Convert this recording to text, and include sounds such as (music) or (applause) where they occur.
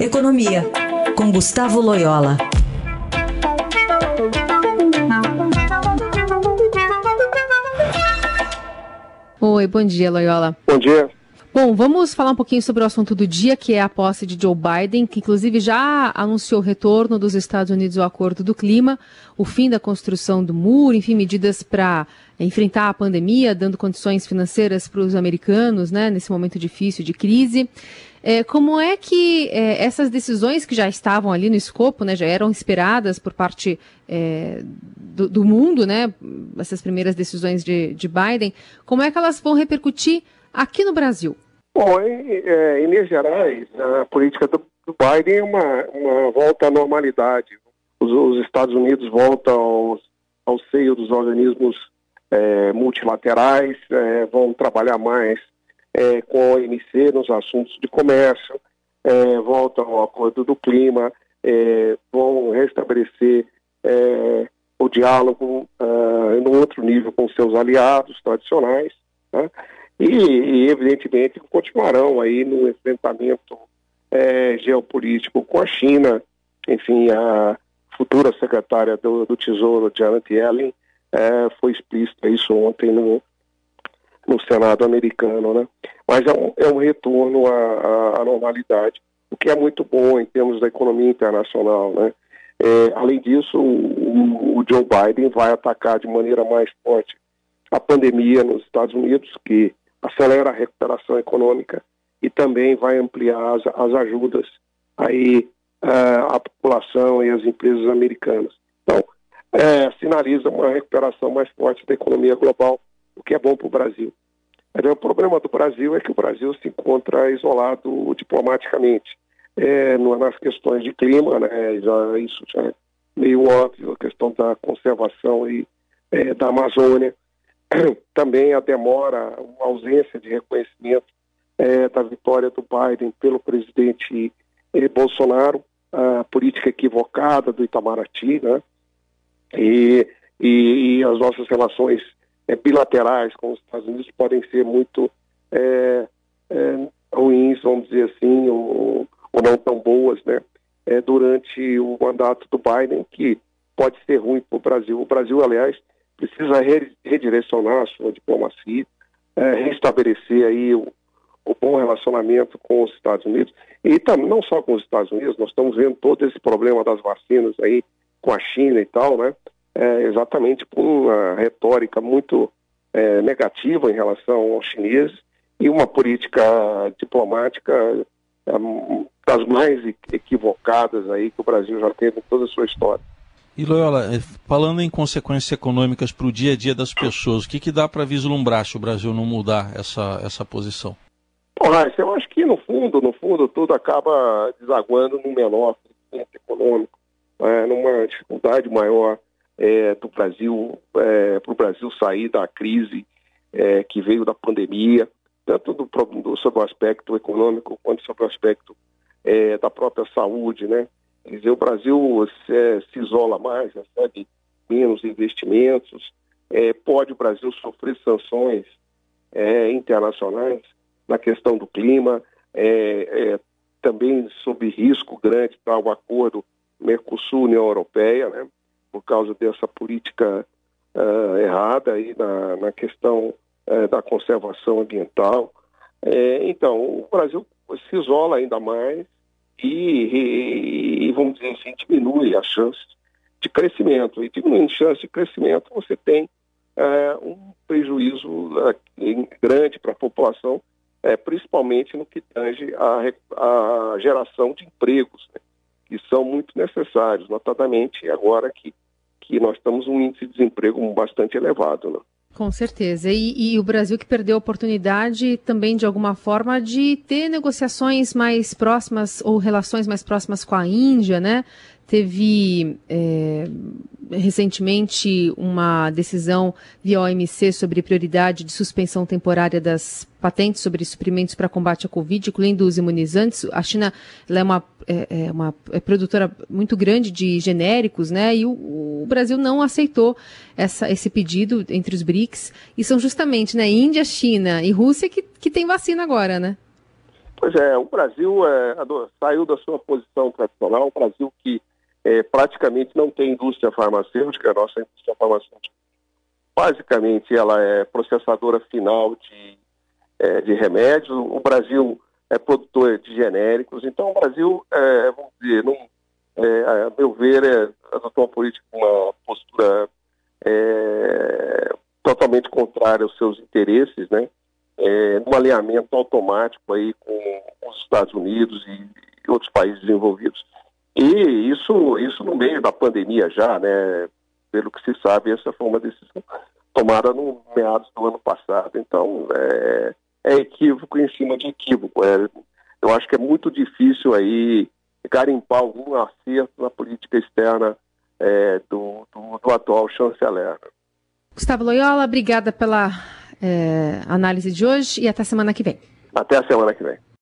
Economia, com Gustavo Loyola. Oi, bom dia, Loyola. Bom dia. Bom, vamos falar um pouquinho sobre o assunto do dia, que é a posse de Joe Biden, que inclusive já anunciou o retorno dos Estados Unidos ao Acordo do Clima, o fim da construção do muro, enfim, medidas para enfrentar a pandemia, dando condições financeiras para os americanos, né, nesse momento difícil de crise. É, como é que é, essas decisões que já estavam ali no escopo, né, já eram esperadas por parte é, do, do, mundo, né, essas primeiras decisões de, de Biden, como é que elas vão repercutir aqui no Brasil? Bom, em, é, em Minas Gerais, a política do, do Biden é uma, uma, volta à normalidade. Os, os Estados Unidos voltam aos, ao seio dos organismos é, multilaterais, é, vão trabalhar mais é, com a OMC nos assuntos de comércio, é, voltam ao acordo do clima, é, vão restabelecer o diálogo uh, no outro nível com seus aliados tradicionais. Né? e, e evidentemente, continuarão aí no enfrentamento é, geopolítico com a China. Enfim, a futura secretária do, do Tesouro, Janet Yellen, é, foi explícita isso ontem no, no Senado americano, né? Mas é um, é um retorno à, à, normalidade, o que é muito bom em termos da economia internacional, né? É, além disso, o, o, Joe Biden vai atacar de maneira mais forte a pandemia nos Estados Unidos, que acelera a recuperação econômica e também vai ampliar as, as ajudas aí uh, à população e às empresas americanas. Então, é, sinaliza uma recuperação mais forte da economia global, o que é bom para o Brasil. Mas, o problema do Brasil é que o Brasil se encontra isolado diplomaticamente é, nas questões de clima, né, já, isso já é meio óbvio, a questão da conservação e, é, da Amazônia, (clears throat) também a demora, a ausência de reconhecimento é, da vitória do Biden pelo presidente eh, Bolsonaro, a política equivocada do Itamaraty, né? E, e, e as nossas relações é, bilaterais com os Estados Unidos podem ser muito é, é, ruins, vamos dizer assim, ou, ou não tão boas, né? durante o mandato do Biden, que pode ser ruim para o Brasil. O Brasil, aliás, precisa redirecionar a sua diplomacia, é, restabelecer aí o, o, bom relacionamento com os Estados Unidos e tam, não só com os Estados Unidos, nós estamos vendo todo esse problema das vacinas aí com a China e tal, né? É, exatamente por uma retórica muito é, negativa em relação aos chineses e uma política diplomática é, das mais equivocadas aí que o Brasil já teve em toda a sua história. E Loyola, eh, falando em consequências econômicas para o dia a dia das pessoas, o que, que dá para vislumbrar se o Brasil não mudar essa, essa posição? Bom, Raíssa, eu acho que no fundo, no fundo, tudo acaba desaguando num menor econômico, é, numa dificuldade maior é, do Brasil, é, para o Brasil sair da crise é, que veio da pandemia, tanto do, do, sobre o aspecto econômico quanto sobre o aspecto é, da própria saúde, né? Quer dizer, o Brasil se, se isola mais, recebe menos investimentos, é, pode o Brasil sofrer sanções é, internacionais na questão do clima, é, é também sob risco grande para o acordo Mercosul-União Europeia, né, por causa dessa política uh, errada aí na, na questão uh, da conservação ambiental. É, então, o Brasil se isola ainda mais e, e, vamos dizer assim, diminui as chances de crescimento. E diminuindo chance de crescimento, você tem é, um prejuízo grande para a população, principalmente no que tange a, a geração de empregos, né, que são muito necessários, notadamente agora que, que nós estamos um índice de desemprego bastante elevado. Né? Com certeza. E, e, o Brasil que perdeu a oportunidade também, de alguma forma, de ter negociações mais próximas ou relações mais próximas com a Índia, né? Teve é, recentemente uma decisão via OMC sobre prioridade de suspensão temporária das patentes sobre suprimentos para combate à Covid, incluindo os imunizantes. A China é uma, é, é uma é produtora muito grande de genéricos, né? E o, o, Brasil não aceitou essa, esse pedido entre os BRICS. E são justamente né, Índia, China e Rússia que, que tem vacina agora, né? Pois é, o Brasil é, saiu da sua posição tradicional, o Brasil que é, praticamente não tem indústria farmacêutica, a nossa indústria farmacêutica basicamente ela é processadora final de, é, de remédios, o Brasil é produtor de genéricos, então o Brasil, é, vamos dizer, não, é, a meu ver, é, adotou uma política com uma postura é, totalmente contrária aos seus interesses, né? É, um alinhamento automático aí com os Estados Unidos e, e outros países desenvolvidos. E isso, isso no meio da pandemia já, né? Pelo que se sabe, essa foi uma decisão tomada no meados do ano passado. Então, é, é equívoco em cima de equívoco. É, eu acho que é muito difícil aí garimpar algum acerto na política externa é, do, do, do, atual chanceler. Gustavo Loyola, obrigada pela é, análise de hoje e até semana que vem. Até a semana que vem.